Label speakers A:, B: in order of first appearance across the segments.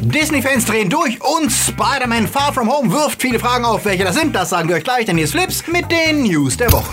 A: Disney-Fans drehen durch und Spider-Man Far From Home wirft viele Fragen auf. Welche das sind, das sagen wir euch gleich, denn hier ist Flips mit den News der Woche.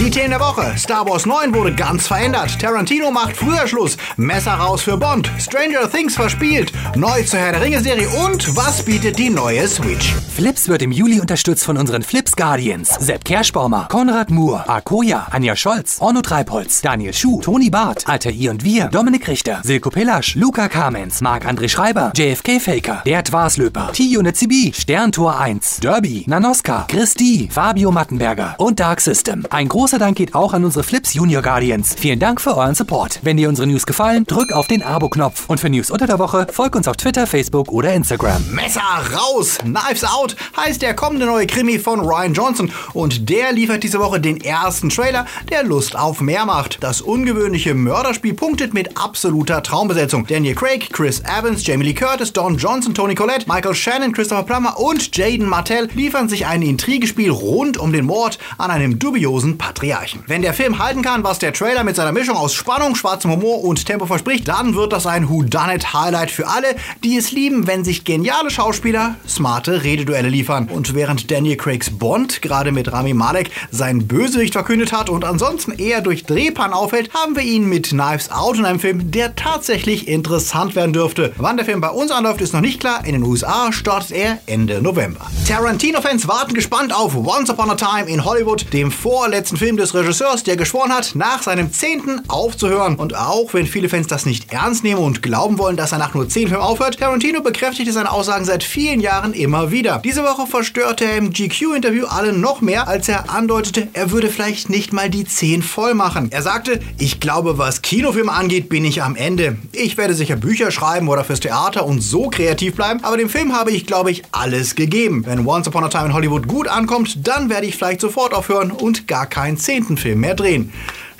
A: Die Themen der Woche. Star Wars 9 wurde ganz verändert. Tarantino macht früher Schluss. Messer raus für Bond. Stranger Things verspielt. Neu zur Herr der Ringe Serie und was bietet die neue Switch?
B: Flips wird im Juli unterstützt von unseren Flips Guardians. Sepp Kerschbaumer, Konrad Moore, Akoya, Anja Scholz, Orno Treibholz, Daniel Schuh, Toni Barth, Alter I und Wir, Dominik Richter, Silko Pelasch, Luca Kamens, Marc-André Schreiber, JFK Faker, Bert Waslöper, T-Unit CB, Sterntor 1, Derby, Nanoska, Christi, Fabio Mattenberger und Dark System. Ein großer Dank geht auch an unsere Flips Junior Guardians. Vielen Dank für euren Support. Wenn dir unsere News gefallen, drück auf den Abo-Knopf. Und für News unter der Woche, folg uns auf Twitter, Facebook oder Instagram.
A: Messer raus! Knives Out heißt der kommende neue Krimi von Ryan Johnson. Und der liefert diese Woche den ersten Trailer, der Lust auf mehr macht. Das ungewöhnliche Mörderspiel punktet mit absoluter Traumbesetzung. Daniel Craig, Chris Evans, Jamie Lee Curtis, Don Johnson, Tony Collette, Michael Shannon, Christopher Plummer und Jaden Martell liefern sich ein Intrigespiel rund um den Mord an einem dubiosen Patriarchen. Wenn der Film halten kann, was der Trailer mit seiner Mischung aus Spannung, schwarzem Humor und Tempo verspricht, dann wird das ein Whodunit-Highlight für alle, die es lieben, wenn sich geniale Schauspieler smarte Rededuelle liefern. Und während Daniel Craigs Bond gerade mit Rami Malek seinen Bösewicht verkündet hat und ansonsten eher durch Drehpan auffällt, haben wir ihn mit Knives Out in einem Film, der tatsächlich interessant werden dürfte. Wann der Film bei uns anläuft, ist noch nicht klar. In den USA startet er Ende November. Tarantino-Fans warten gespannt auf Once Upon a Time in Hollywood, dem vorletzten Film des Regisseurs, der geschworen hat, nach seinem zehnten aufzuhören. Und auch wenn viele Fans das nicht ernst nehmen und glauben wollen, dass er nach nur zehn Filmen aufhört, Tarantino bekräftigte seine Aussagen seit vielen Jahren immer wieder. Diese Woche verstörte er im GQ-Interview alle noch mehr, als er andeutete, er würde vielleicht nicht mal die zehn voll machen. Er sagte, ich glaube, was Kinofilme angeht, bin ich am Ende. Ich werde sicher Bücher schreiben oder fürs Theater und so kreativ bleiben, aber dem Film habe ich, glaube ich, alles gegeben. Wenn Once Upon a Time in Hollywood gut ankommt, dann werde ich vielleicht sofort aufhören und gar keinen zehnten Film mehr drehen.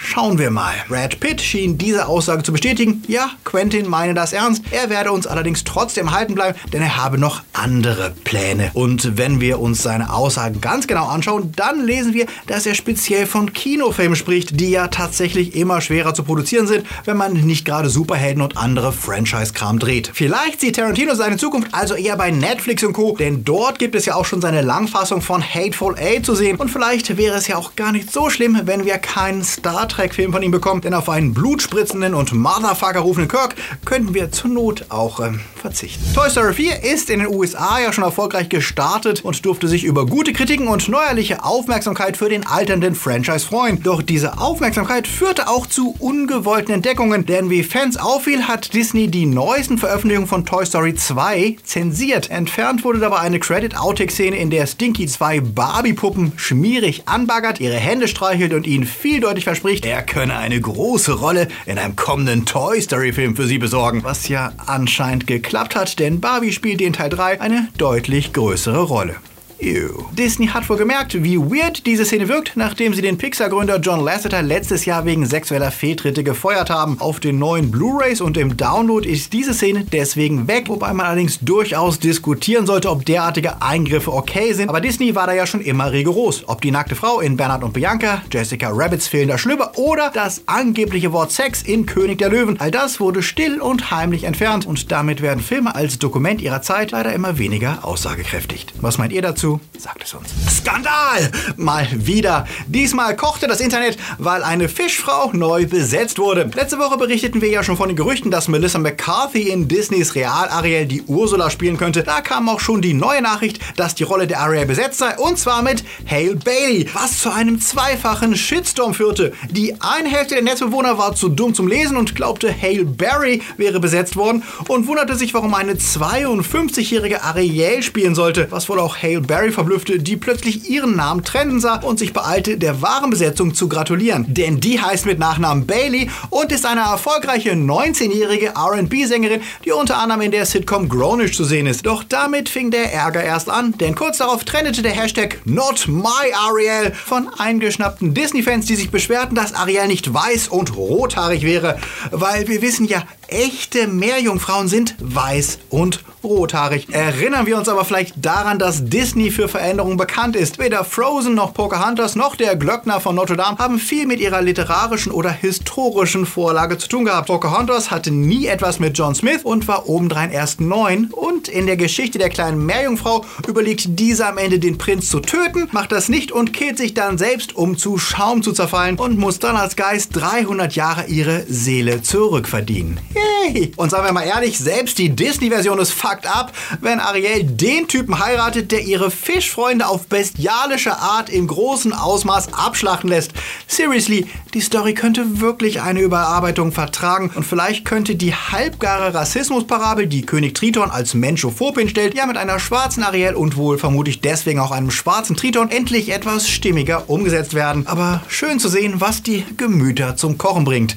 A: Schauen wir mal. Brad Pitt schien diese Aussage zu bestätigen. Ja, Quentin meine das ernst. Er werde uns allerdings trotzdem halten bleiben, denn er habe noch andere Pläne. Und wenn wir uns seine Aussagen ganz genau anschauen, dann lesen wir, dass er speziell von Kinofilmen spricht, die ja tatsächlich immer schwerer zu produzieren sind, wenn man nicht gerade Superhelden und andere Franchise-Kram dreht. Vielleicht sieht Tarantino seine Zukunft also eher bei Netflix und Co., denn dort gibt es ja auch schon seine Langfassung von Hateful Eight zu sehen. Und vielleicht wäre es ja auch gar nicht so schlimm, wenn wir keinen Star Trek-Film von ihm bekommen, denn auf einen blutspritzenden und Motherfucker rufenden Kirk könnten wir zur Not auch ähm, verzichten. Toy Story 4 ist in den USA ja schon erfolgreich gestartet und durfte sich über gute Kritiken und neuerliche Aufmerksamkeit für den alternden Franchise freuen. Doch diese Aufmerksamkeit führte auch zu ungewollten Entdeckungen, denn wie Fans auffiel, hat Disney die neuesten Veröffentlichungen von Toy Story 2 zensiert. Entfernt wurde dabei eine Credit-Outtake-Szene, in der Stinky zwei Barbie-Puppen schmierig anbaggert, ihre Hände streichelt und ihnen vieldeutig verspricht, er könne eine große Rolle in einem kommenden Toy Story-Film für sie besorgen. Was ja anscheinend geklappt hat, denn Barbie spielt in Teil 3 eine deutlich größere Rolle. Ew. Disney hat wohl gemerkt, wie weird diese Szene wirkt, nachdem sie den Pixar-Gründer John Lasseter letztes Jahr wegen sexueller Fehltritte gefeuert haben. Auf den neuen Blu-rays und im Download ist diese Szene deswegen weg, wobei man allerdings durchaus diskutieren sollte, ob derartige Eingriffe okay sind. Aber Disney war da ja schon immer rigoros. Ob die nackte Frau in Bernhard und Bianca, Jessica Rabbits fehlender Schlüpper oder das angebliche Wort Sex in König der Löwen, all das wurde still und heimlich entfernt und damit werden Filme als Dokument ihrer Zeit leider immer weniger aussagekräftig. Was meint ihr dazu? Sagt es uns. Skandal! Mal wieder. Diesmal kochte das Internet, weil eine Fischfrau neu besetzt wurde. Letzte Woche berichteten wir ja schon von den Gerüchten, dass Melissa McCarthy in Disneys Real-Ariel die Ursula spielen könnte. Da kam auch schon die neue Nachricht, dass die Rolle der Ariel besetzt sei und zwar mit Hale Bailey, was zu einem zweifachen Shitstorm führte. Die eine Hälfte der Netzbewohner war zu dumm zum Lesen und glaubte, Hale Berry wäre besetzt worden und wunderte sich, warum eine 52-jährige Ariel spielen sollte, was wohl auch Hale Berry verblüffte, die plötzlich ihren Namen trennen sah und sich beeilte, der wahren Besetzung zu gratulieren. Denn die heißt mit Nachnamen Bailey und ist eine erfolgreiche 19-jährige RB-Sängerin, die unter anderem in der Sitcom Grownish zu sehen ist. Doch damit fing der Ärger erst an, denn kurz darauf trendete der Hashtag Not My Ariel von eingeschnappten Disney-Fans, die sich beschwerten, dass Ariel nicht weiß und rothaarig wäre. Weil wir wissen ja, echte Meerjungfrauen sind weiß und rothaarig. Erinnern wir uns aber vielleicht daran, dass Disney für Veränderungen bekannt ist. Weder Frozen noch Pocahontas noch der Glöckner von Notre Dame haben viel mit ihrer literarischen oder historischen Vorlage zu tun gehabt. Pocahontas hatte nie etwas mit John Smith und war obendrein erst neun. Und in der Geschichte der kleinen Meerjungfrau überlegt dieser am Ende den Prinz zu töten, macht das nicht und kehrt sich dann selbst um zu Schaum zu zerfallen und muss dann als Geist 300 Jahre ihre Seele zurückverdienen. Yay! Und sagen wir mal ehrlich, selbst die Disney-Version ist fucked up, wenn Ariel den Typen heiratet, der ihre Fischfreunde auf bestialische Art im großen Ausmaß abschlachten lässt. Seriously, die Story könnte wirklich eine Überarbeitung vertragen und vielleicht könnte die halbgare Rassismusparabel, die König Triton als menschophob hinstellt, ja mit einer schwarzen Ariel und wohl vermutlich deswegen auch einem schwarzen Triton endlich etwas stimmiger umgesetzt werden. Aber schön zu sehen, was die Gemüter zum Kochen bringt.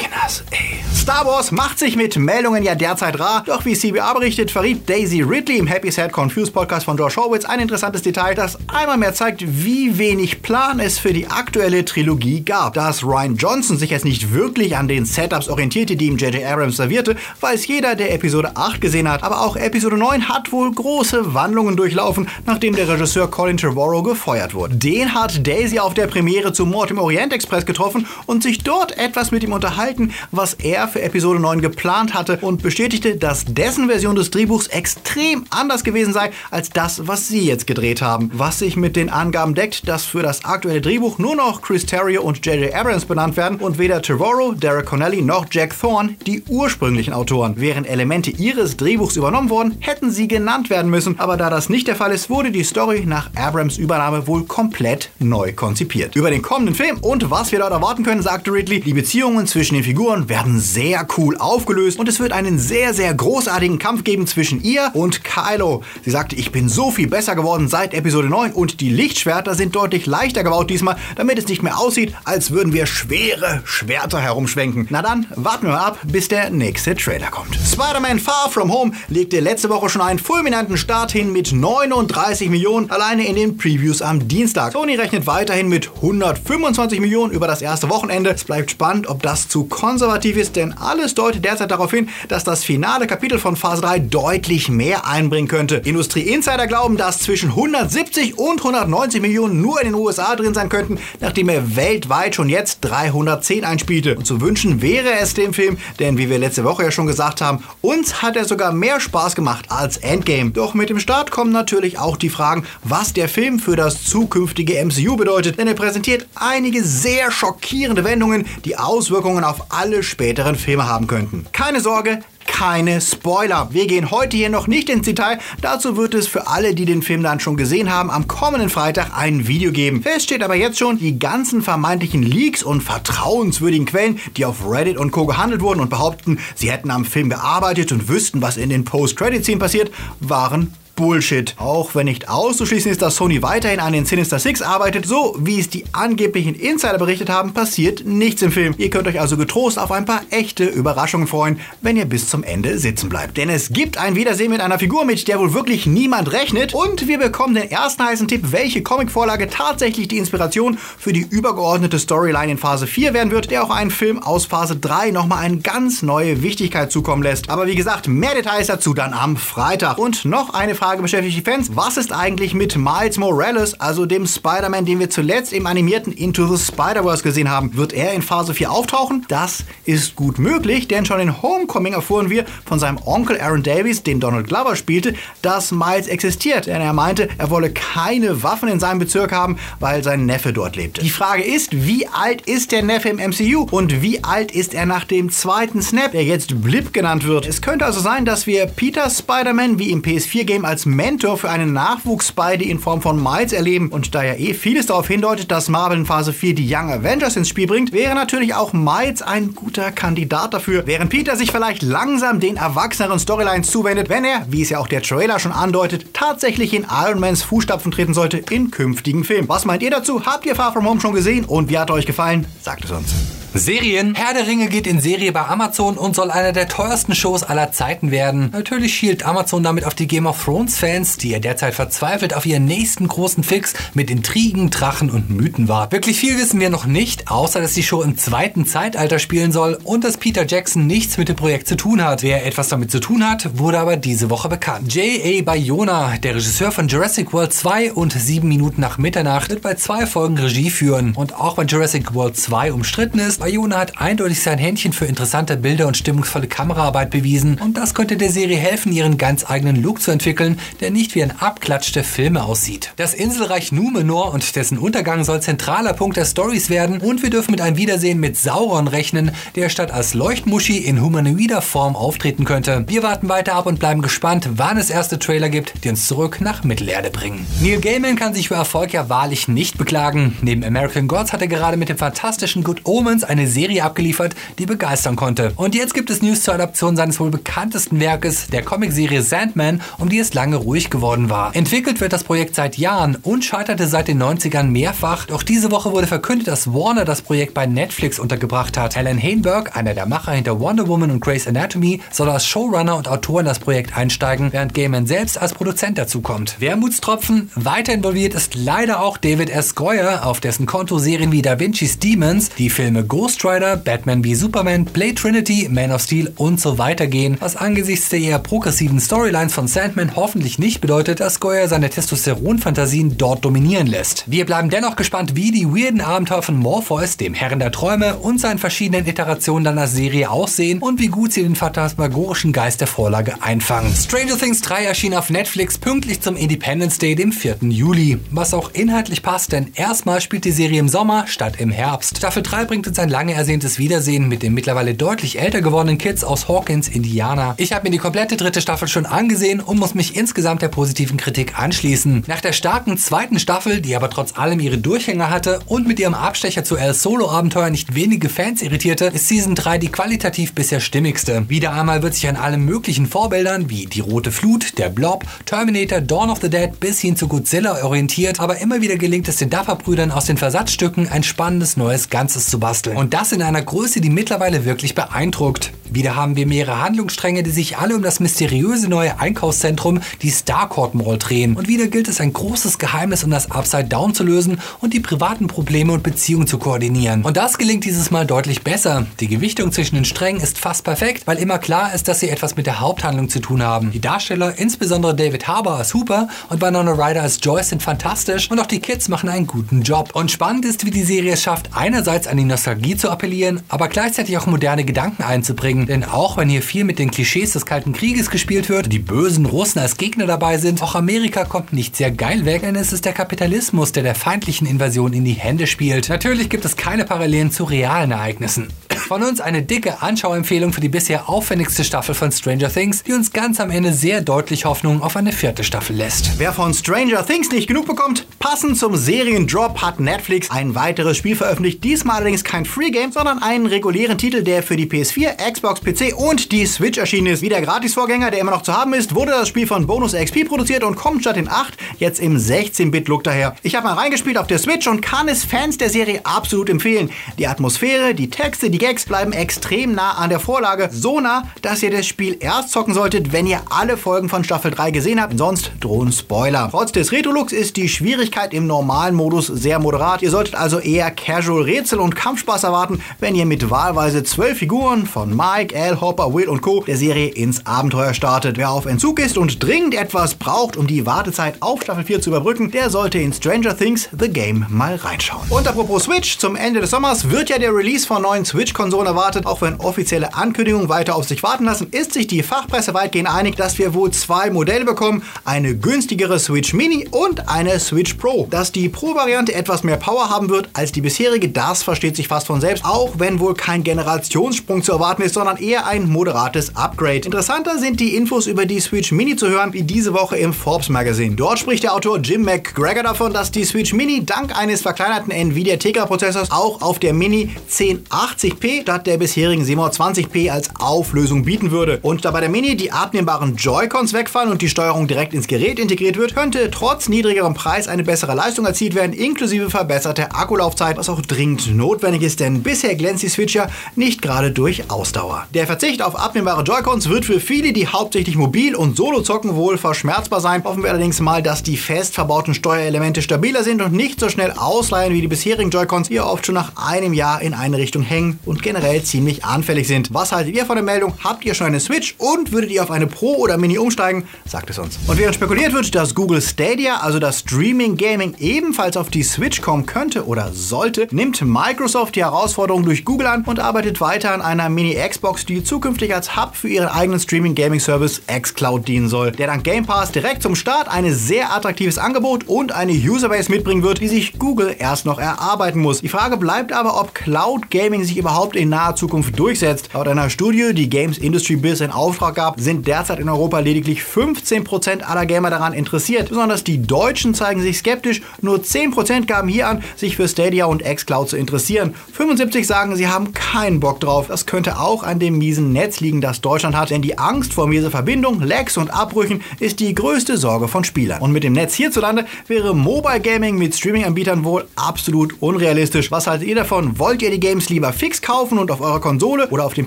A: Kinders, ey. Star Wars macht sich mit Meldungen ja derzeit rar, doch wie CBA berichtet, verriet Daisy Ridley im Happy Sad Confused Podcast von Josh Horwitz ein interessantes Detail, das einmal mehr zeigt, wie wenig Plan es für die aktuelle Trilogie gab. Dass Ryan Johnson sich jetzt nicht wirklich an den Setups orientierte, die ihm J.J. Abrams servierte, weiß jeder, der Episode 8 gesehen hat, aber auch Episode 9 hat wohl große Wandlungen durchlaufen, nachdem der Regisseur Colin Trevorrow gefeuert wurde. Den hat Daisy auf der Premiere zu Mord im Orient Express getroffen und sich dort etwas mit ihm unterhalten unterhalten, was er für Episode 9 geplant hatte und bestätigte, dass dessen Version des Drehbuchs extrem anders gewesen sei als das, was sie jetzt gedreht haben. Was sich mit den Angaben deckt, dass für das aktuelle Drehbuch nur noch Chris Terrio und J.J. Abrams benannt werden und weder Trevorrow, Derek Connelly noch Jack Thorne die ursprünglichen Autoren. Wären Elemente ihres Drehbuchs übernommen worden, hätten sie genannt werden müssen, aber da das nicht der Fall ist, wurde die Story nach Abrams Übernahme wohl komplett neu konzipiert. Über den kommenden Film und was wir dort erwarten können, sagte Ridley, die Beziehungen zwischen den Figuren werden sehr cool aufgelöst und es wird einen sehr, sehr großartigen Kampf geben zwischen ihr und Kylo. Sie sagte, ich bin so viel besser geworden seit Episode 9 und die Lichtschwerter sind deutlich leichter gebaut diesmal, damit es nicht mehr aussieht, als würden wir schwere Schwerter herumschwenken. Na dann, warten wir mal ab, bis der nächste Trailer kommt. Spider-Man Far From Home legte letzte Woche schon einen fulminanten Start hin mit 39 Millionen alleine in den Previews am Dienstag. Sony rechnet weiterhin mit 125 Millionen über das erste Wochenende. Es bleibt spannend, ob das konservativ ist, denn alles deutet derzeit darauf hin, dass das finale Kapitel von Phase 3 deutlich mehr einbringen könnte. Industrie-Insider glauben, dass zwischen 170 und 190 Millionen nur in den USA drin sein könnten, nachdem er weltweit schon jetzt 310 einspielte. Und zu wünschen wäre es dem Film, denn wie wir letzte Woche ja schon gesagt haben, uns hat er sogar mehr Spaß gemacht als Endgame. Doch mit dem Start kommen natürlich auch die Fragen, was der Film für das zukünftige MCU bedeutet, denn er präsentiert einige sehr schockierende Wendungen, die Auswirkungen auf alle späteren Filme haben könnten. Keine Sorge, keine Spoiler. Wir gehen heute hier noch nicht ins Detail. Dazu wird es für alle, die den Film dann schon gesehen haben, am kommenden Freitag ein Video geben. Fest steht aber jetzt schon, die ganzen vermeintlichen Leaks und vertrauenswürdigen Quellen, die auf Reddit und Co. gehandelt wurden und behaupten, sie hätten am Film gearbeitet und wüssten, was in den Post-Credit-Szenen passiert, waren Bullshit. Auch wenn nicht auszuschließen ist, dass Sony weiterhin an den Sinister Six arbeitet, so wie es die angeblichen Insider berichtet haben, passiert nichts im Film. Ihr könnt euch also getrost auf ein paar echte Überraschungen freuen, wenn ihr bis zum Ende sitzen bleibt. Denn es gibt ein Wiedersehen mit einer Figur, mit der wohl wirklich niemand rechnet und wir bekommen den ersten heißen Tipp, welche Comicvorlage tatsächlich die Inspiration für die übergeordnete Storyline in Phase 4 werden wird, der auch einen Film aus Phase 3 nochmal eine ganz neue Wichtigkeit zukommen lässt. Aber wie gesagt, mehr Details dazu dann am Freitag. Und noch eine Frage Frage beschäftigt die Fans. Was ist eigentlich mit Miles Morales, also dem Spider-Man, den wir zuletzt im animierten Into the Spider-Verse gesehen haben? Wird er in Phase 4 auftauchen? Das ist gut möglich, denn schon in Homecoming erfuhren wir von seinem Onkel Aaron Davies, den Donald Glover spielte, dass Miles existiert. Denn er meinte, er wolle keine Waffen in seinem Bezirk haben, weil sein Neffe dort lebte. Die Frage ist, wie alt ist der Neffe im MCU und wie alt ist er nach dem zweiten Snap, der jetzt Blip genannt wird? Es könnte also sein, dass wir Peter Spider-Man wie im PS4-Game als als Mentor für einen Nachwuchs-Spidey in Form von Miles erleben und da ja eh vieles darauf hindeutet, dass Marvel in Phase 4 die Young Avengers ins Spiel bringt, wäre natürlich auch Miles ein guter Kandidat dafür, während Peter sich vielleicht langsam den erwachseneren Storylines zuwendet, wenn er, wie es ja auch der Trailer schon andeutet, tatsächlich in Iron Mans Fußstapfen treten sollte in künftigen Filmen. Was meint ihr dazu? Habt ihr Far From Home schon gesehen und wie hat euch gefallen? Sagt es uns.
B: Serien. Herr der Ringe geht in Serie bei Amazon und soll einer der teuersten Shows aller Zeiten werden. Natürlich schielt Amazon damit auf die Game of Thrones Fans, die ja derzeit verzweifelt auf ihren nächsten großen Fix mit Intrigen, Drachen und Mythen warten. Wirklich viel wissen wir noch nicht, außer dass die Show im zweiten Zeitalter spielen soll und dass Peter Jackson nichts mit dem Projekt zu tun hat. Wer etwas damit zu tun hat, wurde aber diese Woche bekannt. J.A. Bayona, der Regisseur von Jurassic World 2 und 7 Minuten nach Mitternacht, wird bei zwei Folgen Regie führen. Und auch bei Jurassic World 2 umstritten ist, Bayona hat eindeutig sein Händchen für interessante Bilder und stimmungsvolle Kameraarbeit bewiesen und das könnte der Serie helfen, ihren ganz eigenen Look zu entwickeln, der nicht wie ein Abklatsch der Filme aussieht. Das Inselreich Numenor und dessen Untergang soll zentraler Punkt der Stories werden und wir dürfen mit einem Wiedersehen mit Sauron rechnen, der statt als Leuchtmuschi in humanoider Form auftreten könnte. Wir warten weiter ab und bleiben gespannt, wann es erste Trailer gibt, die uns zurück nach Mittelerde bringen. Neil Gaiman kann sich für Erfolg ja wahrlich nicht beklagen. Neben American Gods hat er gerade mit dem fantastischen Good Omens eine Serie abgeliefert, die begeistern konnte. Und jetzt gibt es News zur Adaption seines wohl bekanntesten Werkes, der Comicserie Sandman, um die es lange ruhig geworden war. Entwickelt wird das Projekt seit Jahren und scheiterte seit den 90ern mehrfach, doch diese Woche wurde verkündet, dass Warner das Projekt bei Netflix untergebracht hat. Alan Hainberg, einer der Macher hinter Wonder Woman und Grey's Anatomy, soll als Showrunner und Autor in das Projekt einsteigen, während Gaiman selbst als Produzent dazukommt. Wermutstropfen, weiter involviert ist leider auch David S. Goyer, auf dessen Konto Serien wie Da Vinci's Demons, die Filme Ghost Rider Batman wie Superman, Blade Trinity, Man of Steel und so weiter gehen, was angesichts der eher progressiven Storylines von Sandman hoffentlich nicht bedeutet, dass Goyer seine Testosteron-Fantasien dort dominieren lässt. Wir bleiben dennoch gespannt, wie die weirden Abenteuer von Morpheus, dem Herren der Träume und seinen verschiedenen Iterationen dann als Serie aussehen und wie gut sie den phantasmagorischen Geist der Vorlage einfangen. Stranger Things 3 erschien auf Netflix pünktlich zum Independence Day, dem 4. Juli, was auch inhaltlich passt, denn erstmal spielt die Serie im Sommer statt im Herbst. Staffel 3 bringt uns ein lange ersehntes ersehntes Wiedersehen mit den mittlerweile deutlich älter gewordenen Kids aus Hawkins, Indiana. Ich habe mir die komplette dritte Staffel schon angesehen und muss mich insgesamt der positiven Kritik anschließen. Nach der starken zweiten Staffel, die aber trotz allem ihre Durchhänger hatte und mit ihrem Abstecher zu El Solo-Abenteuer nicht wenige Fans irritierte, ist Season 3 die qualitativ bisher stimmigste. Wieder einmal wird sich an allen möglichen Vorbildern wie Die Rote Flut, Der Blob, Terminator, Dawn of the Dead bis hin zu Godzilla orientiert, aber immer wieder gelingt es den Duffer-Brüdern aus den Versatzstücken ein spannendes neues Ganzes zu basteln. Und das in in einer Größe, die mittlerweile wirklich beeindruckt. Wieder haben wir mehrere Handlungsstränge, die sich alle um das mysteriöse neue Einkaufszentrum, die Starcourt Mall drehen. Und wieder gilt es ein großes Geheimnis um das Upside Down zu lösen und die privaten Probleme und Beziehungen zu koordinieren. Und das gelingt dieses Mal deutlich besser. Die Gewichtung zwischen den Strängen ist fast perfekt, weil immer klar ist, dass sie etwas mit der Haupthandlung zu tun haben. Die Darsteller, insbesondere David Harbour als Hooper und Winona Ryder als Joyce sind fantastisch und auch die Kids machen einen guten Job. Und spannend ist, wie die Serie es schafft, einerseits an die Nostalgie zu appellieren, aber gleichzeitig auch moderne Gedanken einzubringen denn auch wenn hier viel mit den Klischees des Kalten Krieges gespielt wird, die bösen Russen als Gegner dabei sind, auch Amerika kommt nicht sehr geil weg, denn es ist der Kapitalismus, der der feindlichen Invasion in die Hände spielt. Natürlich gibt es keine Parallelen zu realen Ereignissen. Von uns eine dicke Anschauempfehlung für die bisher aufwendigste Staffel von Stranger Things, die uns ganz am Ende sehr deutlich Hoffnung auf eine vierte Staffel lässt.
A: Wer von Stranger Things nicht genug bekommt, passend zum Seriendrop hat Netflix ein weiteres Spiel veröffentlicht. Diesmal allerdings kein Free Game, sondern einen regulären Titel, der für die PS4, Xbox, PC und die Switch erschienen ist. Wie der Gratis-Vorgänger, der immer noch zu haben ist, wurde das Spiel von Bonus XP produziert und kommt statt in 8 jetzt im 16-Bit-Look daher. Ich habe mal reingespielt auf der Switch und kann es Fans der Serie absolut empfehlen. Die Atmosphäre, die Texte, die Gags Gags bleiben extrem nah an der Vorlage. So nah, dass ihr das Spiel erst zocken solltet, wenn ihr alle Folgen von Staffel 3 gesehen habt. Sonst drohen Spoiler. Trotz des Retro-Looks ist die Schwierigkeit im normalen Modus sehr moderat. Ihr solltet also eher Casual Rätsel und Kampfspaß erwarten, wenn ihr mit wahlweise zwölf Figuren von Mike, Al, Hopper, Will und Co. der Serie ins Abenteuer startet. Wer auf Entzug ist und dringend etwas braucht, um die Wartezeit auf Staffel 4 zu überbrücken, der sollte in Stranger Things The Game mal reinschauen. Und apropos Switch, zum Ende des Sommers wird ja der Release von neuen Switch-Konsolen Konsolen erwartet. Auch wenn offizielle Ankündigungen weiter auf sich warten lassen, ist sich die Fachpresse weitgehend einig, dass wir wohl zwei Modelle bekommen. Eine günstigere Switch Mini und eine Switch Pro. Dass die Pro-Variante etwas mehr Power haben wird als die bisherige, das versteht sich fast von selbst. Auch wenn wohl kein Generationssprung zu erwarten ist, sondern eher ein moderates Upgrade. Interessanter sind die Infos über die Switch Mini zu hören, wie diese Woche im Forbes Magazine. Dort spricht der Autor Jim McGregor davon, dass die Switch Mini dank eines verkleinerten Nvidia Tegra Prozessors auch auf der Mini 1080p HD statt der bisherigen 720p als Auflösung bieten würde. Und da bei der Mini die abnehmbaren Joy-Cons wegfallen und die Steuerung direkt ins Gerät integriert wird, könnte trotz niedrigerem Preis eine bessere Leistung erzielt werden, inklusive verbesserter Akkulaufzeit, was auch dringend notwendig ist, denn bisher glänzt die Switch ja nicht gerade durch Ausdauer. Der Verzicht auf abnehmbare Joy-Cons wird für viele, die hauptsächlich mobil und solo zocken, wohl verschmerzbar sein. Hoffen wir allerdings mal, dass die fest verbauten Steuerelemente stabiler sind und nicht so schnell ausleihen wie die bisherigen Joy-Cons, die oft schon nach einem Jahr in eine Richtung hängen und generell ziemlich anfällig sind. Was haltet ihr von der Meldung? Habt ihr schon eine Switch und würdet ihr auf eine Pro oder Mini umsteigen? Sagt es uns. Und während spekuliert wird, dass Google Stadia, also das Streaming Gaming, ebenfalls auf die Switch kommen könnte oder sollte, nimmt Microsoft die Herausforderung durch Google an und arbeitet weiter an einer Mini Xbox, die zukünftig als Hub für ihren eigenen Streaming Gaming Service xCloud dienen soll, der dank Game Pass direkt zum Start ein sehr attraktives Angebot und eine Userbase mitbringen wird, die sich Google erst noch erarbeiten muss. Die Frage bleibt aber, ob Cloud Gaming sich überhaupt in naher Zukunft durchsetzt. Laut einer Studie, die Games Industry Biz in Auftrag gab, sind derzeit in Europa lediglich 15% aller Gamer daran interessiert. Besonders die Deutschen zeigen sich skeptisch. Nur 10% gaben hier an, sich für Stadia und xCloud zu interessieren. 75 sagen, sie haben keinen Bock drauf. Das könnte auch an dem miesen Netz liegen, das Deutschland hat, denn die Angst vor miese Verbindung, Lags und Abbrüchen ist die größte Sorge von Spielern. Und mit dem Netz hierzulande wäre Mobile Gaming mit Streaming-Anbietern wohl absolut unrealistisch. Was haltet ihr davon? Wollt ihr die Games lieber fix kaufen und auf eurer Konsole oder auf dem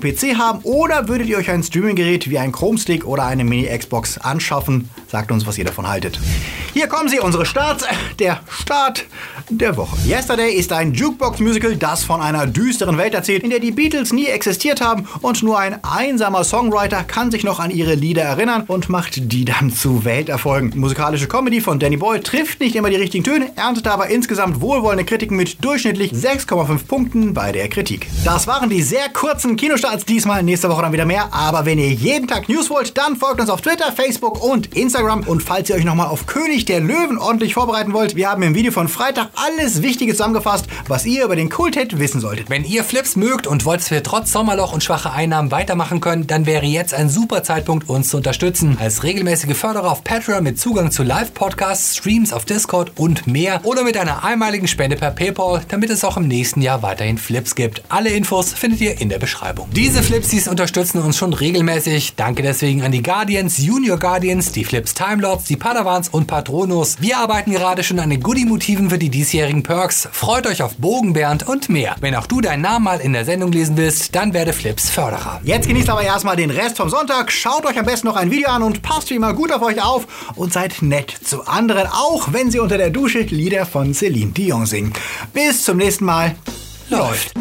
A: PC haben oder würdet ihr euch ein Streaming-Gerät wie ein Chrome Stick oder eine Mini-Xbox anschaffen? Sagt uns, was ihr davon haltet. Hier kommen sie, unsere Starts. Der Start der Woche. Yesterday ist ein Jukebox-Musical, das von einer düsteren Welt erzählt, in der die Beatles nie existiert haben und nur ein einsamer Songwriter kann sich noch an ihre Lieder erinnern und macht die dann zu Welterfolgen. Musikalische Comedy von Danny Boyle trifft nicht immer die richtigen Töne, erntet aber insgesamt wohlwollende Kritiken mit durchschnittlich 6,5 Punkten bei der Kritik. Das waren die sehr kurzen Kinostarts diesmal. Nächste Woche dann wieder mehr. Aber wenn ihr jeden Tag News wollt, dann folgt uns auf Twitter, Facebook und Instagram. Und falls ihr euch nochmal auf König der Löwen ordentlich vorbereiten wollt, wir haben im Video von Freitag alles Wichtige zusammengefasst, was ihr über den Kulthit wissen solltet.
B: Wenn ihr Flips mögt und wollt, dass wir trotz Sommerloch und schwache Einnahmen weitermachen können, dann wäre jetzt ein super Zeitpunkt, uns zu unterstützen. Als regelmäßige Förderer auf Patreon mit Zugang zu Live-Podcasts, Streams auf Discord und mehr oder mit einer einmaligen Spende per PayPal, damit es auch im nächsten Jahr weiterhin Flips gibt. Alle Infos findet ihr in der Beschreibung. Diese Flipsies unterstützen uns schon regelmäßig. Danke deswegen an die Guardians, Junior Guardians, die Flips Timelords, die Padawans und Patronus. Wir arbeiten gerade schon an den Goodie-Motiven für die diesjährigen Perks. Freut euch auf Bogenbernd und mehr. Wenn auch du deinen Namen mal in der Sendung lesen willst, dann werde Flips Förderer.
A: Jetzt genießt aber erstmal den Rest vom Sonntag. Schaut euch am besten noch ein Video an und passt wie immer gut auf euch auf und seid nett zu anderen, auch wenn sie unter der Dusche Lieder von Celine Dion singen. Bis zum nächsten Mal. Läuft.